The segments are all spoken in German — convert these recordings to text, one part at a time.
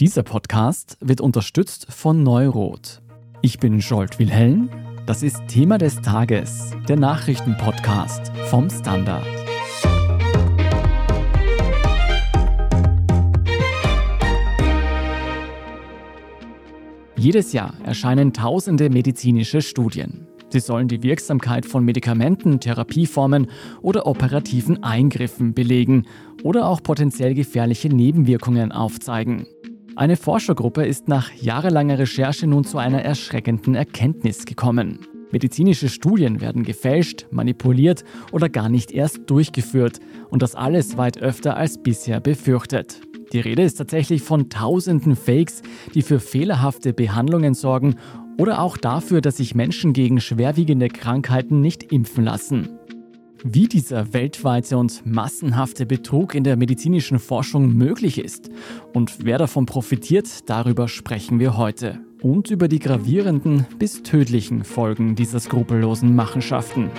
Dieser Podcast wird unterstützt von Neurot. Ich bin Jolt Wilhelm. Das ist Thema des Tages, der Nachrichtenpodcast vom Standard. Jedes Jahr erscheinen tausende medizinische Studien. Sie sollen die Wirksamkeit von Medikamenten, Therapieformen oder operativen Eingriffen belegen oder auch potenziell gefährliche Nebenwirkungen aufzeigen. Eine Forschergruppe ist nach jahrelanger Recherche nun zu einer erschreckenden Erkenntnis gekommen. Medizinische Studien werden gefälscht, manipuliert oder gar nicht erst durchgeführt und das alles weit öfter als bisher befürchtet. Die Rede ist tatsächlich von tausenden Fakes, die für fehlerhafte Behandlungen sorgen oder auch dafür, dass sich Menschen gegen schwerwiegende Krankheiten nicht impfen lassen. Wie dieser weltweite und massenhafte Betrug in der medizinischen Forschung möglich ist und wer davon profitiert, darüber sprechen wir heute. Und über die gravierenden bis tödlichen Folgen dieser skrupellosen Machenschaften.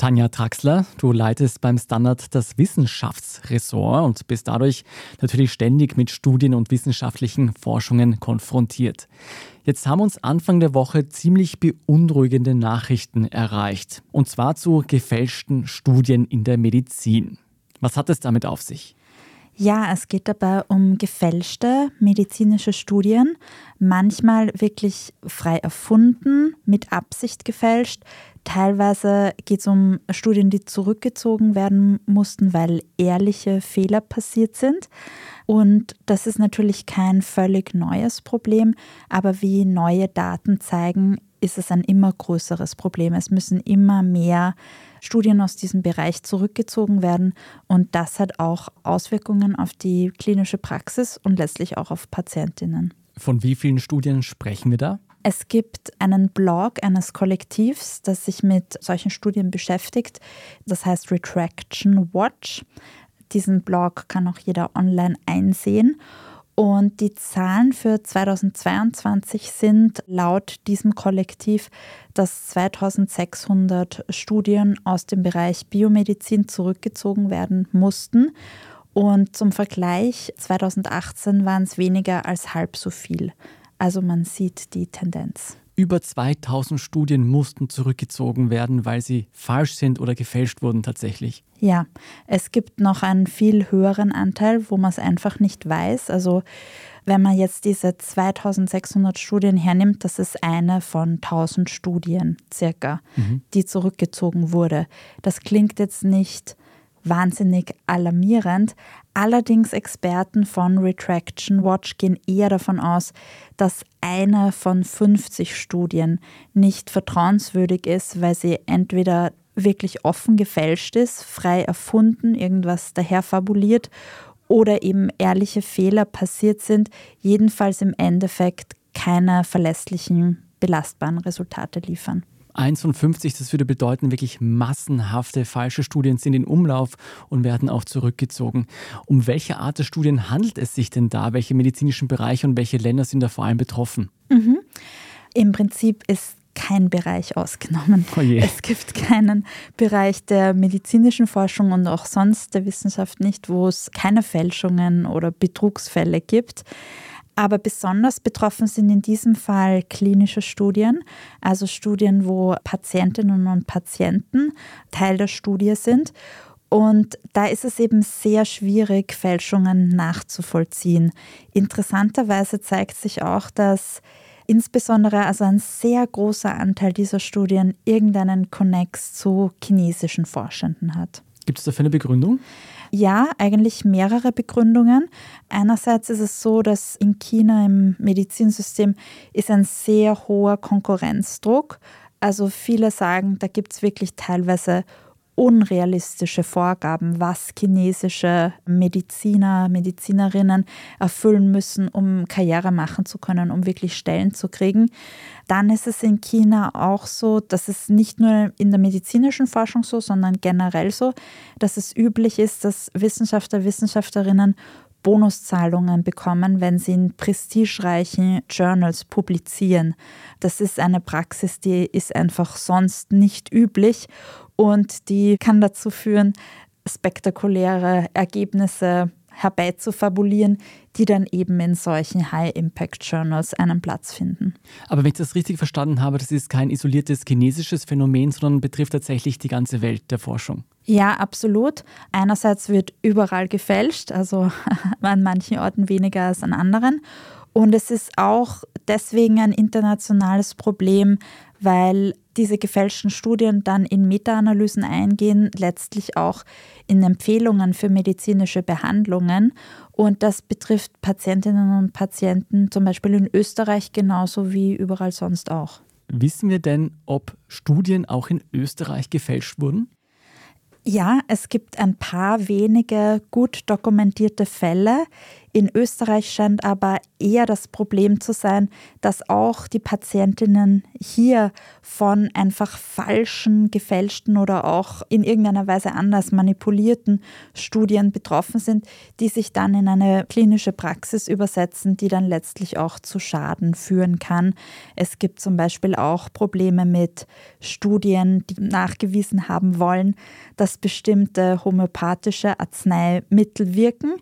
Tanja Traxler, du leitest beim Standard das Wissenschaftsressort und bist dadurch natürlich ständig mit Studien und wissenschaftlichen Forschungen konfrontiert. Jetzt haben uns Anfang der Woche ziemlich beunruhigende Nachrichten erreicht. Und zwar zu gefälschten Studien in der Medizin. Was hat es damit auf sich? Ja, es geht dabei um gefälschte medizinische Studien, manchmal wirklich frei erfunden, mit Absicht gefälscht. Teilweise geht es um Studien, die zurückgezogen werden mussten, weil ehrliche Fehler passiert sind. Und das ist natürlich kein völlig neues Problem, aber wie neue Daten zeigen, ist es ein immer größeres Problem. Es müssen immer mehr Studien aus diesem Bereich zurückgezogen werden und das hat auch Auswirkungen auf die klinische Praxis und letztlich auch auf Patientinnen. Von wie vielen Studien sprechen wir da? Es gibt einen Blog eines Kollektivs, das sich mit solchen Studien beschäftigt. Das heißt Retraction Watch. Diesen Blog kann auch jeder online einsehen. Und die Zahlen für 2022 sind laut diesem Kollektiv, dass 2600 Studien aus dem Bereich Biomedizin zurückgezogen werden mussten. Und zum Vergleich, 2018 waren es weniger als halb so viel. Also man sieht die Tendenz. Über 2000 Studien mussten zurückgezogen werden, weil sie falsch sind oder gefälscht wurden tatsächlich. Ja, es gibt noch einen viel höheren Anteil, wo man es einfach nicht weiß. Also wenn man jetzt diese 2600 Studien hernimmt, das ist eine von 1000 Studien circa, mhm. die zurückgezogen wurde. Das klingt jetzt nicht wahnsinnig alarmierend. Allerdings Experten von Retraction Watch gehen eher davon aus, dass eine von 50 Studien nicht vertrauenswürdig ist, weil sie entweder wirklich offen gefälscht ist, frei erfunden, irgendwas daher fabuliert oder eben ehrliche Fehler passiert sind, jedenfalls im Endeffekt keine verlässlichen, belastbaren Resultate liefern. 1 von 50, das würde bedeuten, wirklich massenhafte falsche Studien sind in Umlauf und werden auch zurückgezogen. Um welche Art der Studien handelt es sich denn da? Welche medizinischen Bereiche und welche Länder sind da vor allem betroffen? Mhm. Im Prinzip ist kein Bereich ausgenommen. Oh es gibt keinen Bereich der medizinischen Forschung und auch sonst der Wissenschaft nicht, wo es keine Fälschungen oder Betrugsfälle gibt. Aber besonders betroffen sind in diesem Fall klinische Studien, also Studien, wo Patientinnen und Patienten Teil der Studie sind. Und da ist es eben sehr schwierig, Fälschungen nachzuvollziehen. Interessanterweise zeigt sich auch, dass insbesondere also ein sehr großer Anteil dieser Studien irgendeinen Connex zu chinesischen Forschenden hat. Gibt es dafür eine Begründung? Ja, eigentlich mehrere Begründungen. Einerseits ist es so, dass in China im Medizinsystem ist ein sehr hoher Konkurrenzdruck. Also viele sagen, da gibt es wirklich teilweise unrealistische Vorgaben, was chinesische Mediziner, Medizinerinnen erfüllen müssen, um Karriere machen zu können, um wirklich Stellen zu kriegen. Dann ist es in China auch so, dass es nicht nur in der medizinischen Forschung so, sondern generell so, dass es üblich ist, dass Wissenschaftler, Wissenschaftlerinnen Bonuszahlungen bekommen, wenn sie in prestigereichen Journals publizieren. Das ist eine Praxis, die ist einfach sonst nicht üblich und die kann dazu führen, spektakuläre Ergebnisse herbeizufabulieren, die dann eben in solchen High-Impact-Journals einen Platz finden. Aber wenn ich das richtig verstanden habe, das ist kein isoliertes chinesisches Phänomen, sondern betrifft tatsächlich die ganze Welt der Forschung. Ja, absolut. Einerseits wird überall gefälscht, also an manchen Orten weniger als an anderen. Und es ist auch deswegen ein internationales Problem, weil diese gefälschten Studien dann in Meta-Analysen eingehen, letztlich auch in Empfehlungen für medizinische Behandlungen. Und das betrifft Patientinnen und Patienten zum Beispiel in Österreich genauso wie überall sonst auch. Wissen wir denn, ob Studien auch in Österreich gefälscht wurden? Ja, es gibt ein paar wenige gut dokumentierte Fälle. In Österreich scheint aber eher das Problem zu sein, dass auch die Patientinnen hier von einfach falschen, gefälschten oder auch in irgendeiner Weise anders manipulierten Studien betroffen sind, die sich dann in eine klinische Praxis übersetzen, die dann letztlich auch zu Schaden führen kann. Es gibt zum Beispiel auch Probleme mit Studien, die nachgewiesen haben wollen, dass bestimmte homöopathische Arzneimittel wirken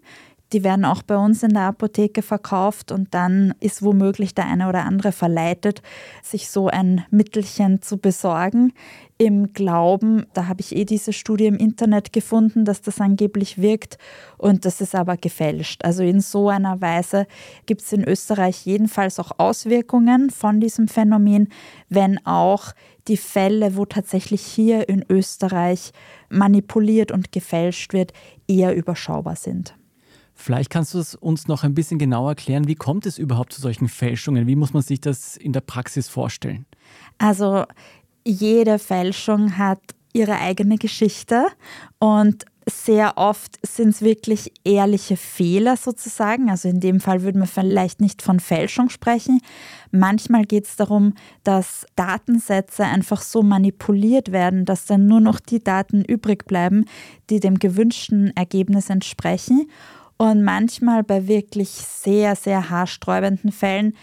die werden auch bei uns in der Apotheke verkauft und dann ist womöglich der eine oder andere verleitet, sich so ein Mittelchen zu besorgen. Im Glauben, da habe ich eh diese Studie im Internet gefunden, dass das angeblich wirkt und das ist aber gefälscht. Also in so einer Weise gibt es in Österreich jedenfalls auch Auswirkungen von diesem Phänomen, wenn auch die Fälle, wo tatsächlich hier in Österreich manipuliert und gefälscht wird, eher überschaubar sind. Vielleicht kannst du es uns noch ein bisschen genauer erklären, wie kommt es überhaupt zu solchen Fälschungen? Wie muss man sich das in der Praxis vorstellen? Also jede Fälschung hat ihre eigene Geschichte und sehr oft sind es wirklich ehrliche Fehler sozusagen. Also in dem Fall würden wir vielleicht nicht von Fälschung sprechen. Manchmal geht es darum, dass Datensätze einfach so manipuliert werden, dass dann nur noch die Daten übrig bleiben, die dem gewünschten Ergebnis entsprechen. Und manchmal bei wirklich sehr, sehr haarsträubenden Fällen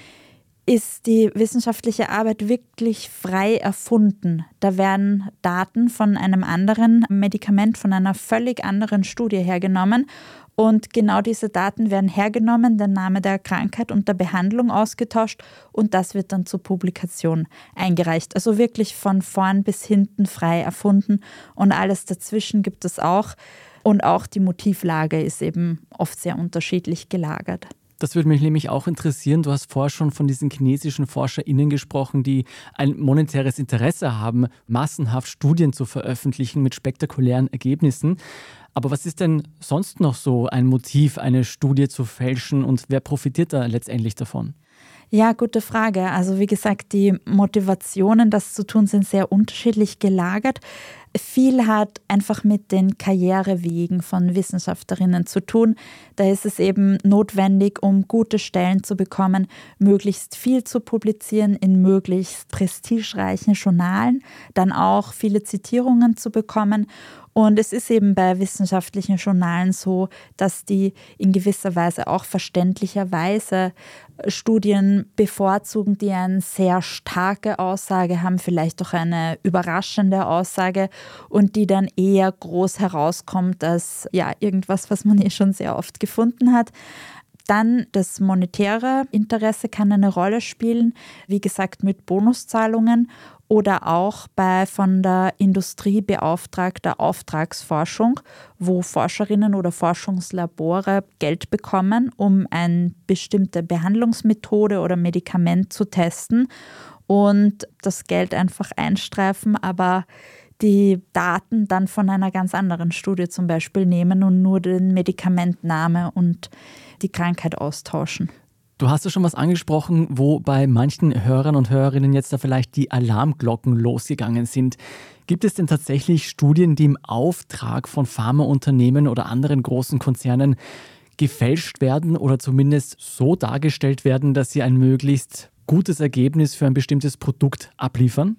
ist die wissenschaftliche Arbeit wirklich frei erfunden. Da werden Daten von einem anderen Medikament, von einer völlig anderen Studie hergenommen. Und genau diese Daten werden hergenommen, der Name der Krankheit und der Behandlung ausgetauscht und das wird dann zur Publikation eingereicht. Also wirklich von vorn bis hinten frei erfunden und alles dazwischen gibt es auch. Und auch die Motivlage ist eben oft sehr unterschiedlich gelagert. Das würde mich nämlich auch interessieren. Du hast vorher schon von diesen chinesischen ForscherInnen gesprochen, die ein monetäres Interesse haben, massenhaft Studien zu veröffentlichen mit spektakulären Ergebnissen. Aber was ist denn sonst noch so ein Motiv, eine Studie zu fälschen und wer profitiert da letztendlich davon? Ja, gute Frage. Also wie gesagt, die Motivationen, das zu tun, sind sehr unterschiedlich gelagert. Viel hat einfach mit den Karrierewegen von Wissenschaftlerinnen zu tun. Da ist es eben notwendig, um gute Stellen zu bekommen, möglichst viel zu publizieren in möglichst prestigereichen Journalen, dann auch viele Zitierungen zu bekommen und es ist eben bei wissenschaftlichen Journalen so, dass die in gewisser Weise auch verständlicherweise Studien bevorzugen, die eine sehr starke Aussage haben, vielleicht auch eine überraschende Aussage und die dann eher groß herauskommt als ja irgendwas, was man eh schon sehr oft gefunden hat. Dann das monetäre Interesse kann eine Rolle spielen, wie gesagt mit Bonuszahlungen oder auch bei von der Industrie beauftragter Auftragsforschung, wo Forscherinnen oder Forschungslabore Geld bekommen, um eine bestimmte Behandlungsmethode oder Medikament zu testen und das Geld einfach einstreifen, aber die Daten dann von einer ganz anderen Studie zum Beispiel nehmen und nur den Medikamentname und die Krankheit austauschen. Du hast ja schon was angesprochen, wo bei manchen Hörern und Hörerinnen jetzt da vielleicht die Alarmglocken losgegangen sind. Gibt es denn tatsächlich Studien, die im Auftrag von Pharmaunternehmen oder anderen großen Konzernen gefälscht werden oder zumindest so dargestellt werden, dass sie ein möglichst gutes Ergebnis für ein bestimmtes Produkt abliefern?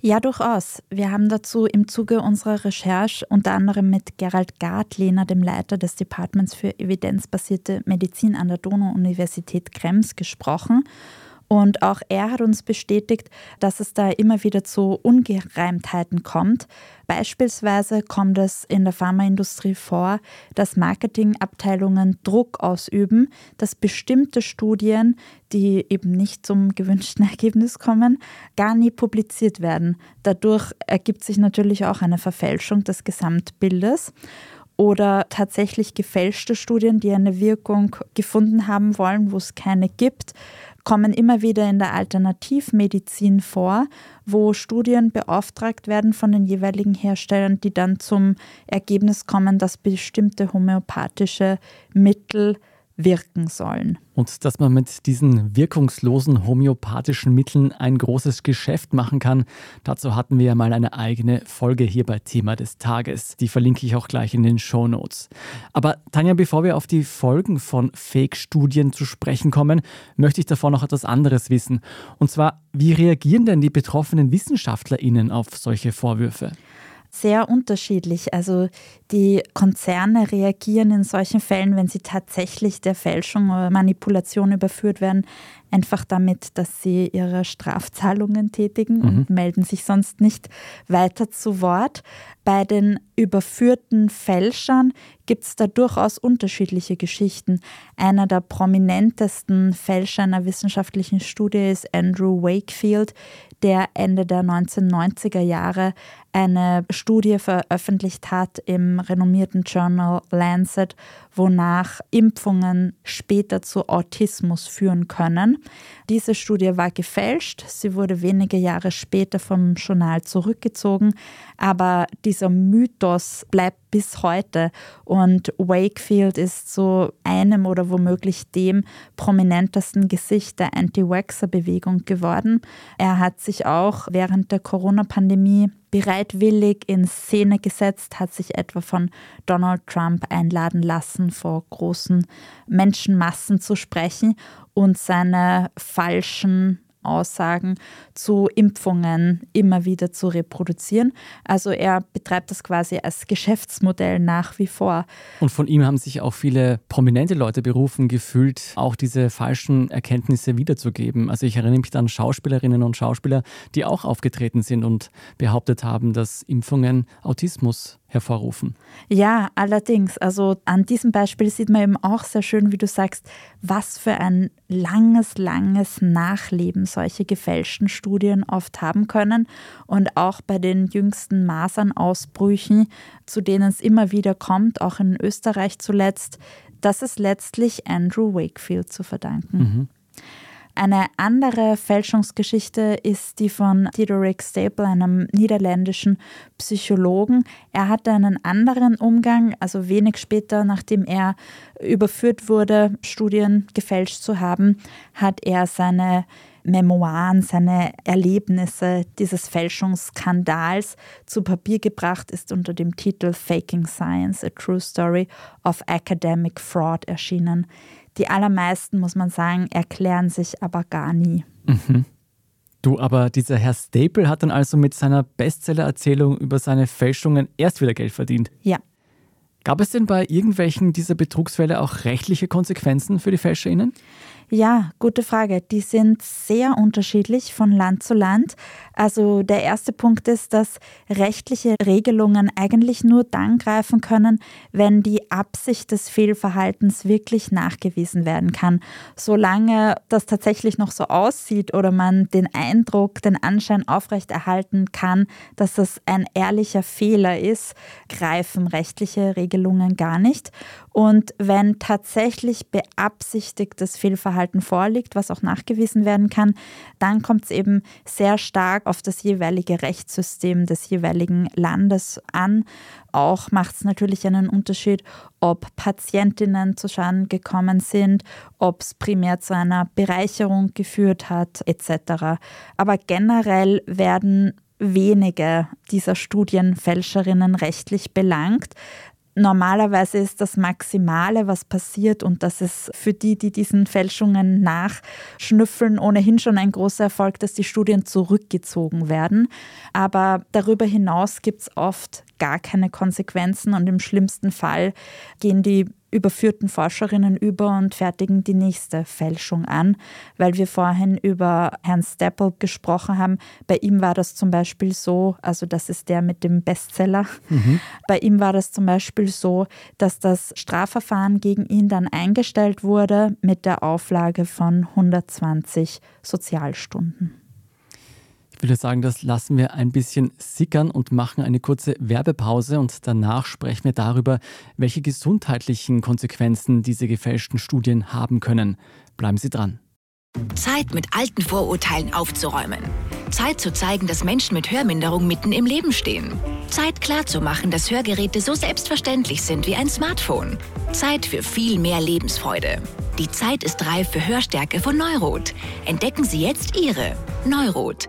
Ja, durchaus. Wir haben dazu im Zuge unserer Recherche unter anderem mit Gerald Gartlehner, dem Leiter des Departments für evidenzbasierte Medizin an der Donau-Universität Krems, gesprochen. Und auch er hat uns bestätigt, dass es da immer wieder zu Ungereimtheiten kommt. Beispielsweise kommt es in der Pharmaindustrie vor, dass Marketingabteilungen Druck ausüben, dass bestimmte Studien, die eben nicht zum gewünschten Ergebnis kommen, gar nie publiziert werden. Dadurch ergibt sich natürlich auch eine Verfälschung des Gesamtbildes oder tatsächlich gefälschte Studien, die eine Wirkung gefunden haben wollen, wo es keine gibt kommen immer wieder in der Alternativmedizin vor, wo Studien beauftragt werden von den jeweiligen Herstellern, die dann zum Ergebnis kommen, dass bestimmte homöopathische Mittel wirken sollen. Und dass man mit diesen wirkungslosen homöopathischen Mitteln ein großes Geschäft machen kann, dazu hatten wir ja mal eine eigene Folge hier bei Thema des Tages. Die verlinke ich auch gleich in den Show Notes. Aber Tanja, bevor wir auf die Folgen von Fake-Studien zu sprechen kommen, möchte ich davor noch etwas anderes wissen. Und zwar, wie reagieren denn die betroffenen WissenschaftlerInnen auf solche Vorwürfe? Sehr unterschiedlich. Also die Konzerne reagieren in solchen Fällen, wenn sie tatsächlich der Fälschung oder Manipulation überführt werden, einfach damit, dass sie ihre Strafzahlungen tätigen mhm. und melden sich sonst nicht weiter zu Wort. Bei den überführten Fälschern gibt es da durchaus unterschiedliche Geschichten. Einer der prominentesten Fälscher einer wissenschaftlichen Studie ist Andrew Wakefield, der Ende der 1990er Jahre eine Studie veröffentlicht hat im renommierten Journal Lancet, wonach Impfungen später zu Autismus führen können. Diese Studie war gefälscht, sie wurde wenige Jahre später vom Journal zurückgezogen, aber dieser Mythos bleibt bis heute und Wakefield ist zu einem oder womöglich dem prominentesten Gesicht der Anti-Vaxxer-Bewegung geworden. Er hat sich auch während der Corona-Pandemie bereitwillig in Szene gesetzt, hat sich etwa von Donald Trump einladen lassen, vor großen Menschenmassen zu sprechen und seine falschen Aussagen zu Impfungen immer wieder zu reproduzieren. Also er betreibt das quasi als Geschäftsmodell nach wie vor. Und von ihm haben sich auch viele prominente Leute berufen gefühlt, auch diese falschen Erkenntnisse wiederzugeben. Also ich erinnere mich an Schauspielerinnen und Schauspieler, die auch aufgetreten sind und behauptet haben, dass Impfungen Autismus hervorrufen. Ja, allerdings. Also an diesem Beispiel sieht man eben auch sehr schön, wie du sagst, was für ein langes, langes Nachleben solche gefälschten Studien oft haben können. Und auch bei den jüngsten Masernausbrüchen, zu denen es immer wieder kommt, auch in Österreich zuletzt, das ist letztlich Andrew Wakefield zu verdanken. Mhm. Eine andere Fälschungsgeschichte ist die von Theodoric Staple, einem niederländischen Psychologen. Er hatte einen anderen Umgang, also wenig später, nachdem er überführt wurde, Studien gefälscht zu haben, hat er seine Memoiren, seine Erlebnisse dieses Fälschungsskandals zu Papier gebracht, ist unter dem Titel Faking Science, a True Story of Academic Fraud erschienen. Die allermeisten, muss man sagen, erklären sich aber gar nie. Mhm. Du, aber dieser Herr Staple hat dann also mit seiner Bestseller-Erzählung über seine Fälschungen erst wieder Geld verdient. Ja. Gab es denn bei irgendwelchen dieser Betrugsfälle auch rechtliche Konsequenzen für die FälscherInnen? Ja, gute Frage. Die sind sehr unterschiedlich von Land zu Land. Also der erste Punkt ist, dass rechtliche Regelungen eigentlich nur dann greifen können, wenn die Absicht des Fehlverhaltens wirklich nachgewiesen werden kann. Solange das tatsächlich noch so aussieht oder man den Eindruck, den Anschein aufrechterhalten kann, dass das ein ehrlicher Fehler ist, greifen rechtliche Regelungen gar nicht. Und wenn tatsächlich beabsichtigtes Fehlverhalten vorliegt, was auch nachgewiesen werden kann, dann kommt es eben sehr stark auf das jeweilige Rechtssystem des jeweiligen Landes an. Auch macht es natürlich einen Unterschied, ob Patientinnen zu Schaden gekommen sind, ob es primär zu einer Bereicherung geführt hat, etc. Aber generell werden wenige dieser Studienfälscherinnen rechtlich belangt. Normalerweise ist das Maximale, was passiert, und das ist für die, die diesen Fälschungen nachschnüffeln, ohnehin schon ein großer Erfolg, dass die Studien zurückgezogen werden. Aber darüber hinaus gibt es oft gar keine Konsequenzen und im schlimmsten Fall gehen die überführten Forscherinnen über und fertigen die nächste Fälschung an, weil wir vorhin über Herrn Staple gesprochen haben. Bei ihm war das zum Beispiel so, also das ist der mit dem Bestseller, mhm. bei ihm war das zum Beispiel so, dass das Strafverfahren gegen ihn dann eingestellt wurde mit der Auflage von 120 Sozialstunden. Ich würde sagen, das lassen wir ein bisschen sickern und machen eine kurze Werbepause und danach sprechen wir darüber, welche gesundheitlichen Konsequenzen diese gefälschten Studien haben können. Bleiben Sie dran. Zeit, mit alten Vorurteilen aufzuräumen. Zeit zu zeigen, dass Menschen mit Hörminderung mitten im Leben stehen. Zeit klarzumachen, dass Hörgeräte so selbstverständlich sind wie ein Smartphone. Zeit für viel mehr Lebensfreude. Die Zeit ist reif für Hörstärke von Neurot. Entdecken Sie jetzt Ihre Neurot.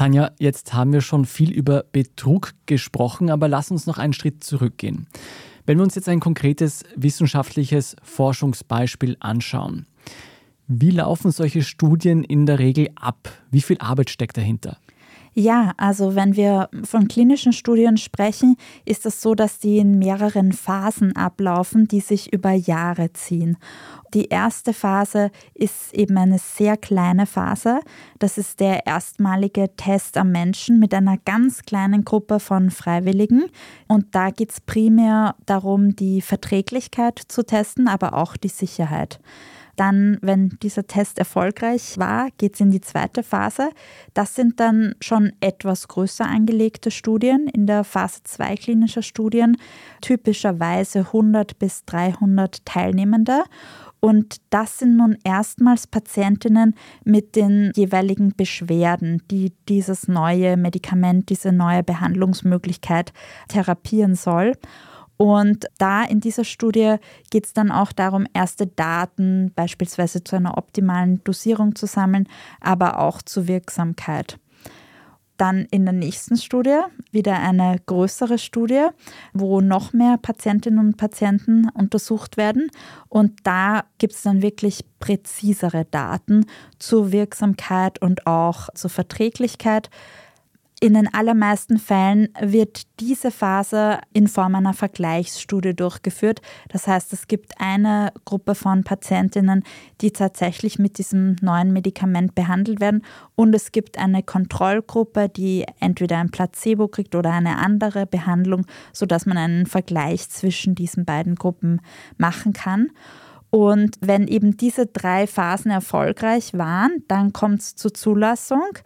Tanja, jetzt haben wir schon viel über Betrug gesprochen, aber lass uns noch einen Schritt zurückgehen. Wenn wir uns jetzt ein konkretes wissenschaftliches Forschungsbeispiel anschauen, wie laufen solche Studien in der Regel ab? Wie viel Arbeit steckt dahinter? Ja, also wenn wir von klinischen Studien sprechen, ist es so, dass die in mehreren Phasen ablaufen, die sich über Jahre ziehen. Die erste Phase ist eben eine sehr kleine Phase. Das ist der erstmalige Test am Menschen mit einer ganz kleinen Gruppe von Freiwilligen. Und da geht es primär darum, die Verträglichkeit zu testen, aber auch die Sicherheit. Dann, wenn dieser Test erfolgreich war, geht es in die zweite Phase. Das sind dann schon etwas größer angelegte Studien in der Phase 2 klinischer Studien, typischerweise 100 bis 300 Teilnehmende. Und das sind nun erstmals Patientinnen mit den jeweiligen Beschwerden, die dieses neue Medikament, diese neue Behandlungsmöglichkeit therapieren soll. Und da in dieser Studie geht es dann auch darum, erste Daten beispielsweise zu einer optimalen Dosierung zu sammeln, aber auch zur Wirksamkeit. Dann in der nächsten Studie wieder eine größere Studie, wo noch mehr Patientinnen und Patienten untersucht werden. Und da gibt es dann wirklich präzisere Daten zur Wirksamkeit und auch zur Verträglichkeit. In den allermeisten Fällen wird diese Phase in Form einer Vergleichsstudie durchgeführt. Das heißt, es gibt eine Gruppe von Patientinnen, die tatsächlich mit diesem neuen Medikament behandelt werden und es gibt eine Kontrollgruppe, die entweder ein Placebo kriegt oder eine andere Behandlung, sodass man einen Vergleich zwischen diesen beiden Gruppen machen kann. Und wenn eben diese drei Phasen erfolgreich waren, dann kommt es zur Zulassung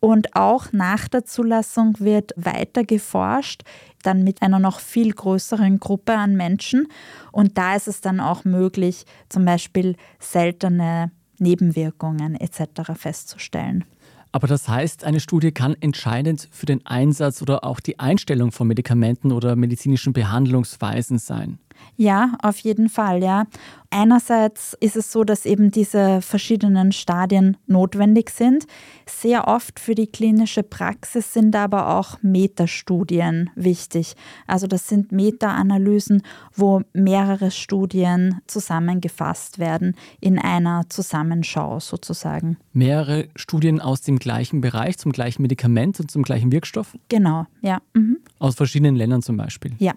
und auch nach der Zulassung wird weiter geforscht, dann mit einer noch viel größeren Gruppe an Menschen. Und da ist es dann auch möglich, zum Beispiel seltene Nebenwirkungen etc. festzustellen. Aber das heißt, eine Studie kann entscheidend für den Einsatz oder auch die Einstellung von Medikamenten oder medizinischen Behandlungsweisen sein. Ja, auf jeden Fall, ja. Einerseits ist es so, dass eben diese verschiedenen Stadien notwendig sind. Sehr oft für die klinische Praxis sind aber auch Metastudien wichtig. Also das sind Meta-Analysen, wo mehrere Studien zusammengefasst werden in einer Zusammenschau sozusagen. Mehrere Studien aus dem gleichen Bereich, zum gleichen Medikament und zum gleichen Wirkstoff? Genau, ja. Mhm. Aus verschiedenen Ländern zum Beispiel? Ja.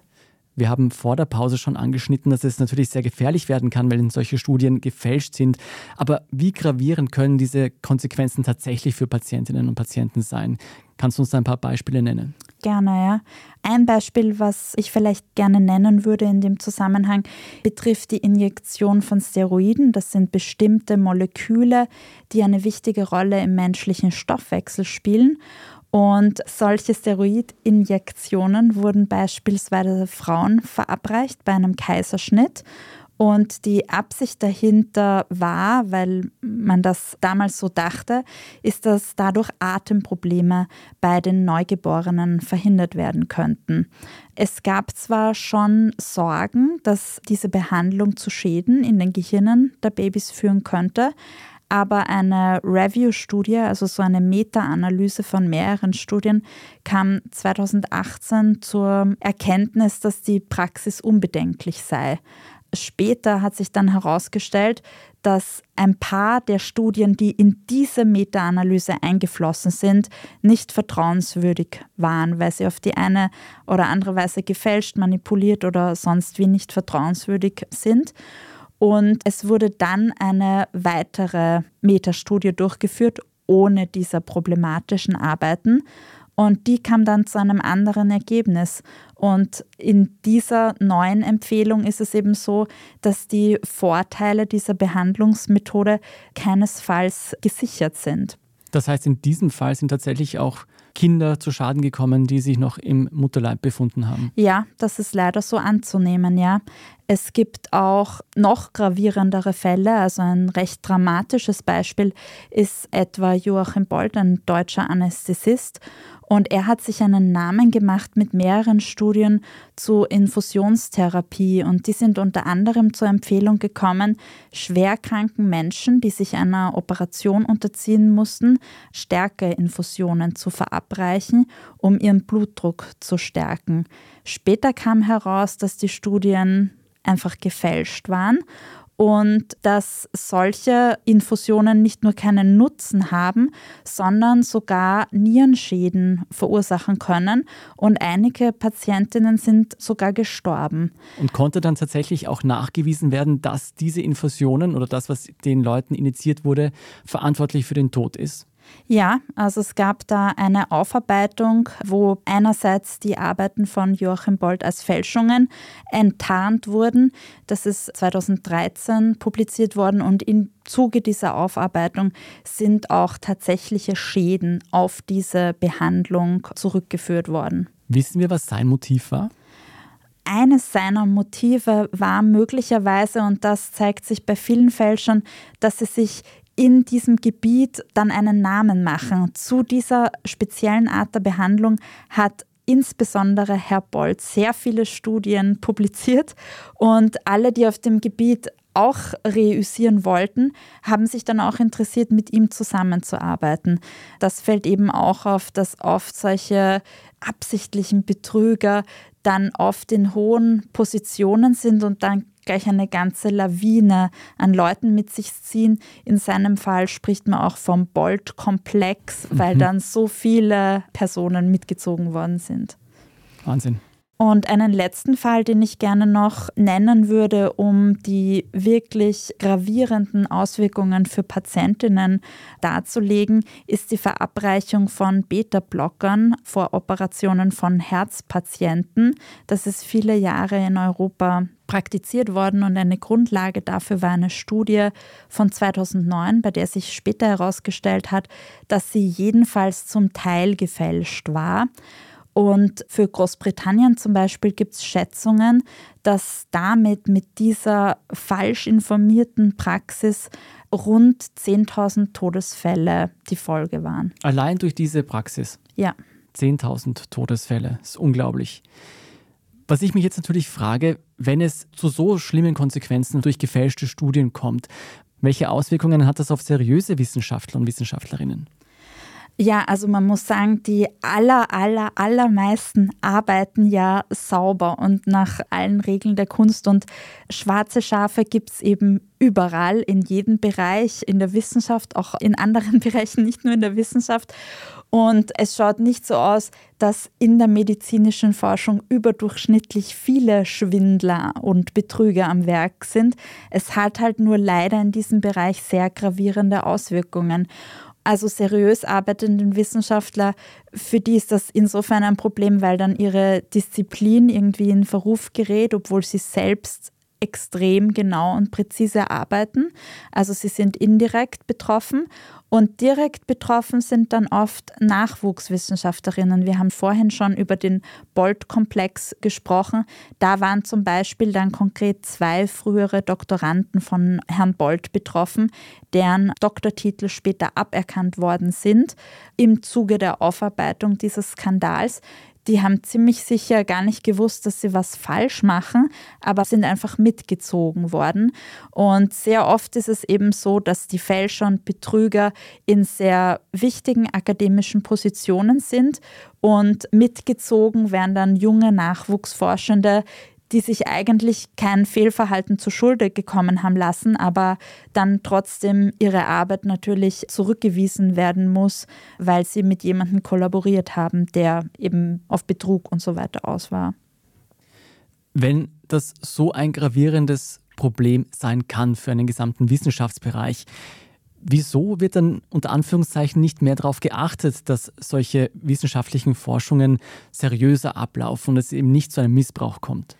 Wir haben vor der Pause schon angeschnitten, dass es natürlich sehr gefährlich werden kann, wenn solche Studien gefälscht sind. Aber wie gravierend können diese Konsequenzen tatsächlich für Patientinnen und Patienten sein? Kannst du uns da ein paar Beispiele nennen? Gerne, ja. Ein Beispiel, was ich vielleicht gerne nennen würde in dem Zusammenhang, betrifft die Injektion von Steroiden. Das sind bestimmte Moleküle, die eine wichtige Rolle im menschlichen Stoffwechsel spielen. Und solche Steroidinjektionen wurden beispielsweise Frauen verabreicht bei einem Kaiserschnitt. Und die Absicht dahinter war, weil man das damals so dachte, ist, dass dadurch Atemprobleme bei den Neugeborenen verhindert werden könnten. Es gab zwar schon Sorgen, dass diese Behandlung zu Schäden in den Gehirnen der Babys führen könnte, aber eine Review-Studie, also so eine Meta-Analyse von mehreren Studien, kam 2018 zur Erkenntnis, dass die Praxis unbedenklich sei. Später hat sich dann herausgestellt, dass ein paar der Studien, die in diese Meta-Analyse eingeflossen sind, nicht vertrauenswürdig waren, weil sie auf die eine oder andere Weise gefälscht, manipuliert oder sonst wie nicht vertrauenswürdig sind. Und es wurde dann eine weitere Metastudie durchgeführt ohne dieser problematischen Arbeiten. Und die kam dann zu einem anderen Ergebnis. Und in dieser neuen Empfehlung ist es eben so, dass die Vorteile dieser Behandlungsmethode keinesfalls gesichert sind. Das heißt, in diesem Fall sind tatsächlich auch Kinder zu Schaden gekommen, die sich noch im Mutterleib befunden haben. Ja, das ist leider so anzunehmen, ja. Es gibt auch noch gravierendere Fälle. Also ein recht dramatisches Beispiel ist etwa Joachim Bold, ein deutscher Anästhesist. Und er hat sich einen Namen gemacht mit mehreren Studien zu Infusionstherapie. Und die sind unter anderem zur Empfehlung gekommen, schwerkranken Menschen, die sich einer Operation unterziehen mussten, Stärkeinfusionen zu verabreichen, um ihren Blutdruck zu stärken. Später kam heraus, dass die Studien einfach gefälscht waren und dass solche Infusionen nicht nur keinen Nutzen haben, sondern sogar Nierenschäden verursachen können. Und einige Patientinnen sind sogar gestorben. Und konnte dann tatsächlich auch nachgewiesen werden, dass diese Infusionen oder das, was den Leuten initiiert wurde, verantwortlich für den Tod ist? Ja, also es gab da eine Aufarbeitung, wo einerseits die Arbeiten von Joachim Bold als Fälschungen enttarnt wurden. Das ist 2013 publiziert worden und im Zuge dieser Aufarbeitung sind auch tatsächliche Schäden auf diese Behandlung zurückgeführt worden. Wissen wir, was sein Motiv war? Eines seiner Motive war möglicherweise, und das zeigt sich bei vielen Fälschern, dass sie sich in diesem Gebiet dann einen Namen machen. Zu dieser speziellen Art der Behandlung hat insbesondere Herr Bolt sehr viele Studien publiziert und alle, die auf dem Gebiet auch reüssieren wollten, haben sich dann auch interessiert, mit ihm zusammenzuarbeiten. Das fällt eben auch auf, dass oft solche absichtlichen Betrüger dann oft in hohen Positionen sind und dann gleich eine ganze Lawine an Leuten mit sich ziehen. In seinem Fall spricht man auch vom Bolt-Komplex, weil mhm. dann so viele Personen mitgezogen worden sind. Wahnsinn. Und einen letzten Fall, den ich gerne noch nennen würde, um die wirklich gravierenden Auswirkungen für Patientinnen darzulegen, ist die Verabreichung von Beta-Blockern vor Operationen von Herzpatienten. Das ist viele Jahre in Europa praktiziert worden und eine Grundlage dafür war eine Studie von 2009, bei der sich später herausgestellt hat, dass sie jedenfalls zum Teil gefälscht war. Und für Großbritannien zum Beispiel gibt es Schätzungen, dass damit mit dieser falsch informierten Praxis rund 10.000 Todesfälle die Folge waren. Allein durch diese Praxis? Ja. 10.000 Todesfälle, das ist unglaublich. Was ich mich jetzt natürlich frage, wenn es zu so schlimmen Konsequenzen durch gefälschte Studien kommt, welche Auswirkungen hat das auf seriöse Wissenschaftler und Wissenschaftlerinnen? Ja, also man muss sagen, die aller, aller, allermeisten arbeiten ja sauber und nach allen Regeln der Kunst. Und schwarze Schafe gibt es eben überall, in jedem Bereich, in der Wissenschaft, auch in anderen Bereichen, nicht nur in der Wissenschaft. Und es schaut nicht so aus, dass in der medizinischen Forschung überdurchschnittlich viele Schwindler und Betrüger am Werk sind. Es hat halt nur leider in diesem Bereich sehr gravierende Auswirkungen also seriös arbeitenden Wissenschaftler, für die ist das insofern ein Problem, weil dann ihre Disziplin irgendwie in Verruf gerät, obwohl sie selbst extrem genau und präzise arbeiten. Also sie sind indirekt betroffen und direkt betroffen sind dann oft Nachwuchswissenschaftlerinnen. Wir haben vorhin schon über den Bolt-Komplex gesprochen. Da waren zum Beispiel dann konkret zwei frühere Doktoranden von Herrn Bolt betroffen, deren Doktortitel später aberkannt worden sind im Zuge der Aufarbeitung dieses Skandals die haben ziemlich sicher gar nicht gewusst, dass sie was falsch machen, aber sind einfach mitgezogen worden. Und sehr oft ist es eben so, dass die Fälscher und Betrüger in sehr wichtigen akademischen Positionen sind und mitgezogen werden dann junge Nachwuchsforschende, die sich eigentlich kein Fehlverhalten zu Schulde gekommen haben lassen, aber dann trotzdem ihre Arbeit natürlich zurückgewiesen werden muss, weil sie mit jemandem kollaboriert haben, der eben auf Betrug und so weiter aus war. Wenn das so ein gravierendes Problem sein kann für einen gesamten Wissenschaftsbereich, Wieso wird dann unter Anführungszeichen nicht mehr darauf geachtet, dass solche wissenschaftlichen Forschungen seriöser ablaufen und es eben nicht zu einem Missbrauch kommt?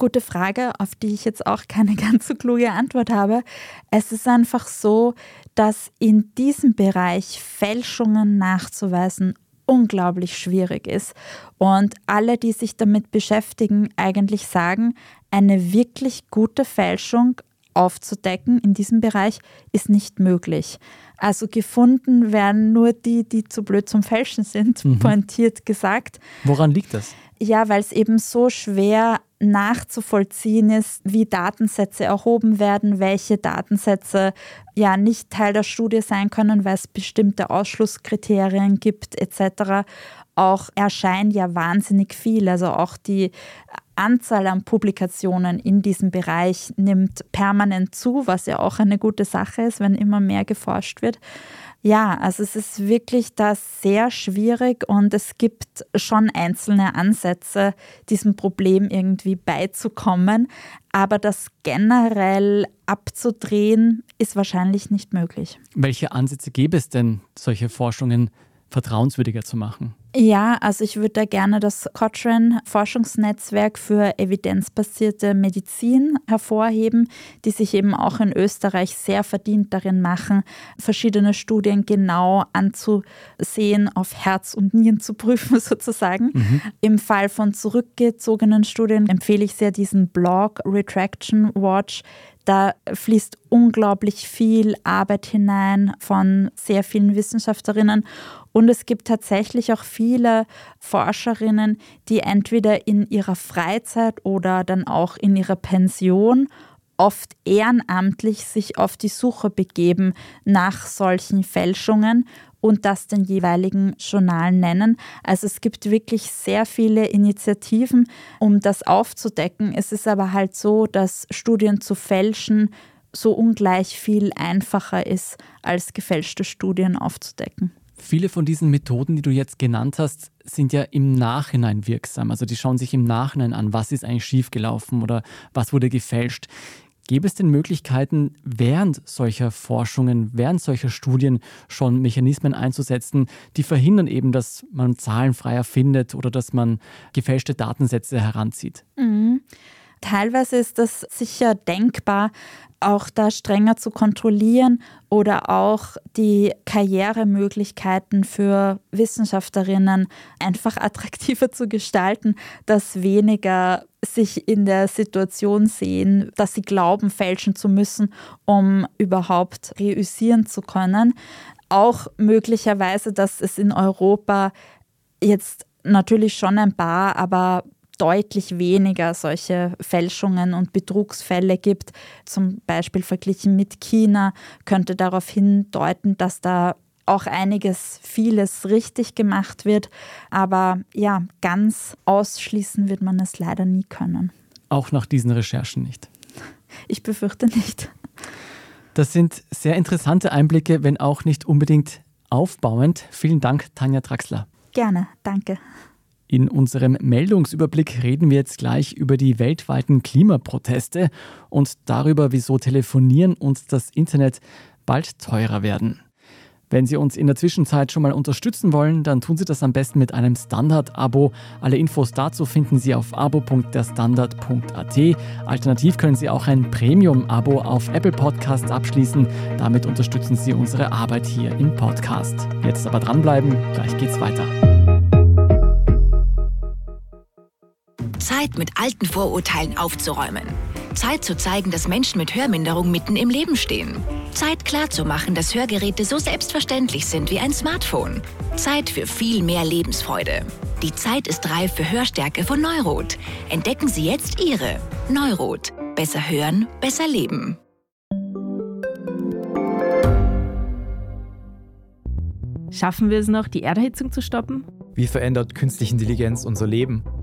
Gute Frage, auf die ich jetzt auch keine ganz so kluge Antwort habe. Es ist einfach so, dass in diesem Bereich Fälschungen nachzuweisen unglaublich schwierig ist. Und alle, die sich damit beschäftigen, eigentlich sagen, eine wirklich gute Fälschung aufzudecken in diesem Bereich ist nicht möglich. Also gefunden werden nur die, die zu blöd zum Fälschen sind, mhm. pointiert gesagt. Woran liegt das? Ja, weil es eben so schwer nachzuvollziehen ist, wie Datensätze erhoben werden, welche Datensätze ja nicht Teil der Studie sein können, weil es bestimmte Ausschlusskriterien gibt etc. Auch erscheinen ja wahnsinnig viel. Also auch die Anzahl an Publikationen in diesem Bereich nimmt permanent zu, was ja auch eine gute Sache ist, wenn immer mehr geforscht wird. Ja, also es ist wirklich da sehr schwierig und es gibt schon einzelne Ansätze, diesem Problem irgendwie beizukommen, aber das generell abzudrehen ist wahrscheinlich nicht möglich. Welche Ansätze gäbe es denn, solche Forschungen vertrauenswürdiger zu machen? Ja, also ich würde da gerne das Cochrane Forschungsnetzwerk für evidenzbasierte Medizin hervorheben, die sich eben auch in Österreich sehr verdient darin machen, verschiedene Studien genau anzusehen, auf Herz und Nieren zu prüfen sozusagen. Mhm. Im Fall von zurückgezogenen Studien empfehle ich sehr diesen Blog Retraction Watch, da fließt unglaublich viel Arbeit hinein von sehr vielen Wissenschaftlerinnen. Und es gibt tatsächlich auch viele Forscherinnen, die entweder in ihrer Freizeit oder dann auch in ihrer Pension oft ehrenamtlich sich auf die Suche begeben nach solchen Fälschungen und das den jeweiligen Journalen nennen. Also es gibt wirklich sehr viele Initiativen, um das aufzudecken. Es ist aber halt so, dass Studien zu fälschen so ungleich viel einfacher ist, als gefälschte Studien aufzudecken. Viele von diesen Methoden, die du jetzt genannt hast, sind ja im Nachhinein wirksam. Also die schauen sich im Nachhinein an, was ist eigentlich schiefgelaufen oder was wurde gefälscht. Gäbe es denn Möglichkeiten, während solcher Forschungen, während solcher Studien schon Mechanismen einzusetzen, die verhindern eben, dass man Zahlen freier findet oder dass man gefälschte Datensätze heranzieht? Mhm. Teilweise ist das sicher denkbar, auch da strenger zu kontrollieren oder auch die Karrieremöglichkeiten für Wissenschaftlerinnen einfach attraktiver zu gestalten, dass weniger sich in der Situation sehen, dass sie glauben, fälschen zu müssen, um überhaupt reüssieren zu können. Auch möglicherweise, dass es in Europa jetzt natürlich schon ein paar, aber deutlich weniger solche Fälschungen und Betrugsfälle gibt. Zum Beispiel verglichen mit China könnte darauf hindeuten, dass da auch einiges, vieles richtig gemacht wird. Aber ja, ganz ausschließen wird man es leider nie können. Auch nach diesen Recherchen nicht. Ich befürchte nicht. Das sind sehr interessante Einblicke, wenn auch nicht unbedingt aufbauend. Vielen Dank, Tanja Traxler. Gerne, danke. In unserem Meldungsüberblick reden wir jetzt gleich über die weltweiten Klimaproteste und darüber, wieso Telefonieren und das Internet bald teurer werden. Wenn Sie uns in der Zwischenzeit schon mal unterstützen wollen, dann tun Sie das am besten mit einem Standard-Abo. Alle Infos dazu finden Sie auf abo.derstandard.at. Alternativ können Sie auch ein Premium-Abo auf Apple Podcasts abschließen. Damit unterstützen Sie unsere Arbeit hier im Podcast. Jetzt aber dranbleiben, gleich geht's weiter. Zeit, mit alten Vorurteilen aufzuräumen. Zeit zu zeigen, dass Menschen mit Hörminderung mitten im Leben stehen. Zeit klarzumachen, dass Hörgeräte so selbstverständlich sind wie ein Smartphone. Zeit für viel mehr Lebensfreude. Die Zeit ist reif für Hörstärke von Neurot. Entdecken Sie jetzt Ihre Neurot. Besser hören, besser leben. Schaffen wir es noch, die Erderhitzung zu stoppen? Wie verändert künstliche Intelligenz unser Leben?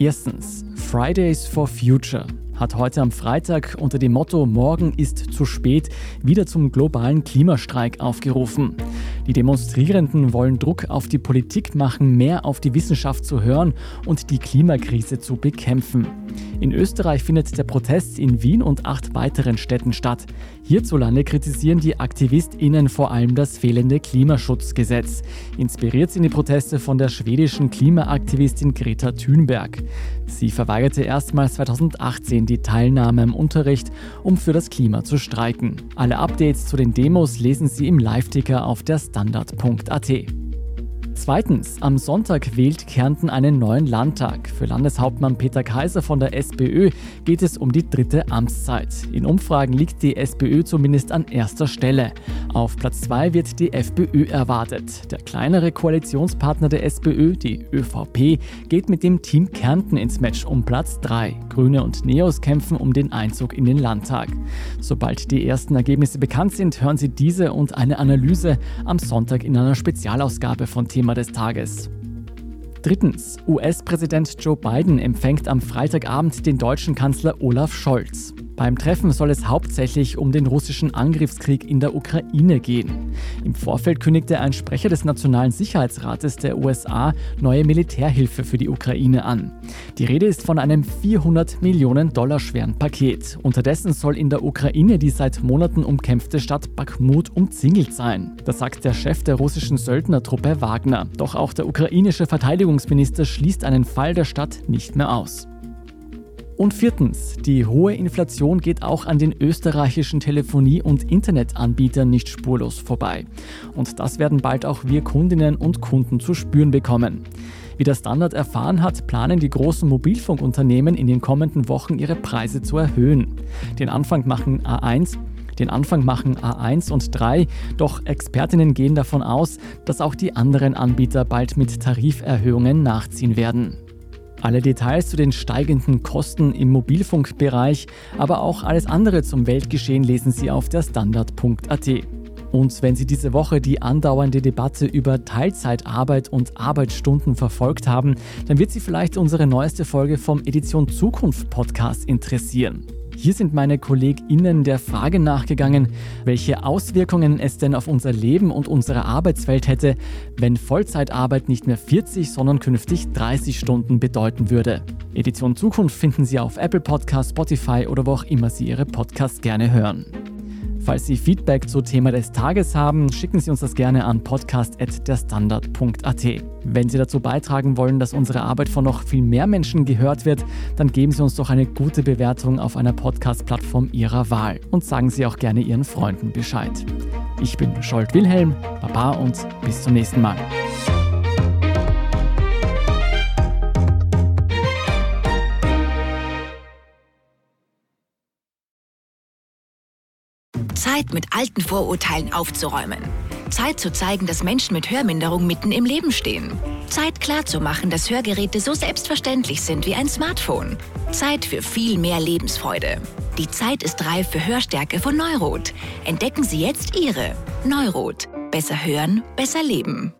Erstens, Fridays for Future hat heute am Freitag unter dem Motto Morgen ist zu spät wieder zum globalen Klimastreik aufgerufen. Die Demonstrierenden wollen Druck auf die Politik machen, mehr auf die Wissenschaft zu hören und die Klimakrise zu bekämpfen. In Österreich findet der Protest in Wien und acht weiteren Städten statt. Hierzulande kritisieren die AktivistInnen vor allem das fehlende Klimaschutzgesetz. Inspiriert sind die Proteste von der schwedischen Klimaaktivistin Greta Thunberg. Sie verweigerte erstmals 2018 die Teilnahme am Unterricht, um für das Klima zu streiken. Alle Updates zu den Demos lesen Sie im Live-Ticker auf der Standard.at. Zweitens, am Sonntag wählt Kärnten einen neuen Landtag. Für Landeshauptmann Peter Kaiser von der SPÖ geht es um die dritte Amtszeit. In Umfragen liegt die SPÖ zumindest an erster Stelle. Auf Platz 2 wird die FPÖ erwartet. Der kleinere Koalitionspartner der SPÖ, die ÖVP, geht mit dem Team Kärnten ins Match um Platz 3. Grüne und Neos kämpfen um den Einzug in den Landtag. Sobald die ersten Ergebnisse bekannt sind, hören Sie diese und eine Analyse am Sonntag in einer Spezialausgabe von Thema Thema des Tages. Drittens. US-Präsident Joe Biden empfängt am Freitagabend den deutschen Kanzler Olaf Scholz. Beim Treffen soll es hauptsächlich um den russischen Angriffskrieg in der Ukraine gehen. Im Vorfeld kündigte ein Sprecher des Nationalen Sicherheitsrates der USA neue Militärhilfe für die Ukraine an. Die Rede ist von einem 400 Millionen Dollar schweren Paket. Unterdessen soll in der Ukraine die seit Monaten umkämpfte Stadt Bakhmut umzingelt sein. Das sagt der Chef der russischen Söldnertruppe Wagner. Doch auch der ukrainische Verteidigungsminister schließt einen Fall der Stadt nicht mehr aus. Und viertens, die hohe Inflation geht auch an den österreichischen Telefonie- und Internetanbietern nicht spurlos vorbei. Und das werden bald auch wir Kundinnen und Kunden zu spüren bekommen. Wie der Standard erfahren hat, planen die großen Mobilfunkunternehmen in den kommenden Wochen ihre Preise zu erhöhen. Den Anfang machen A1 den Anfang machen A1 und 3, doch Expertinnen gehen davon aus, dass auch die anderen Anbieter bald mit Tariferhöhungen nachziehen werden. Alle Details zu den steigenden Kosten im Mobilfunkbereich, aber auch alles andere zum Weltgeschehen lesen Sie auf der Standard.at. Und wenn Sie diese Woche die andauernde Debatte über Teilzeitarbeit und Arbeitsstunden verfolgt haben, dann wird Sie vielleicht unsere neueste Folge vom Edition Zukunft Podcast interessieren. Hier sind meine KollegInnen der Frage nachgegangen, welche Auswirkungen es denn auf unser Leben und unsere Arbeitswelt hätte, wenn Vollzeitarbeit nicht mehr 40, sondern künftig 30 Stunden bedeuten würde. Edition Zukunft finden Sie auf Apple Podcasts, Spotify oder wo auch immer Sie Ihre Podcasts gerne hören. Falls Sie Feedback zu Thema des Tages haben, schicken Sie uns das gerne an podcast.derstandard.at. Wenn Sie dazu beitragen wollen, dass unsere Arbeit von noch viel mehr Menschen gehört wird, dann geben Sie uns doch eine gute Bewertung auf einer Podcast-Plattform Ihrer Wahl und sagen Sie auch gerne Ihren Freunden Bescheid. Ich bin Scholt Wilhelm, Baba und bis zum nächsten Mal. Zeit, mit alten Vorurteilen aufzuräumen. Zeit zu zeigen, dass Menschen mit Hörminderung mitten im Leben stehen. Zeit klarzumachen, dass Hörgeräte so selbstverständlich sind wie ein Smartphone. Zeit für viel mehr Lebensfreude. Die Zeit ist reif für Hörstärke von Neurot. Entdecken Sie jetzt Ihre Neurot. Besser hören, besser leben.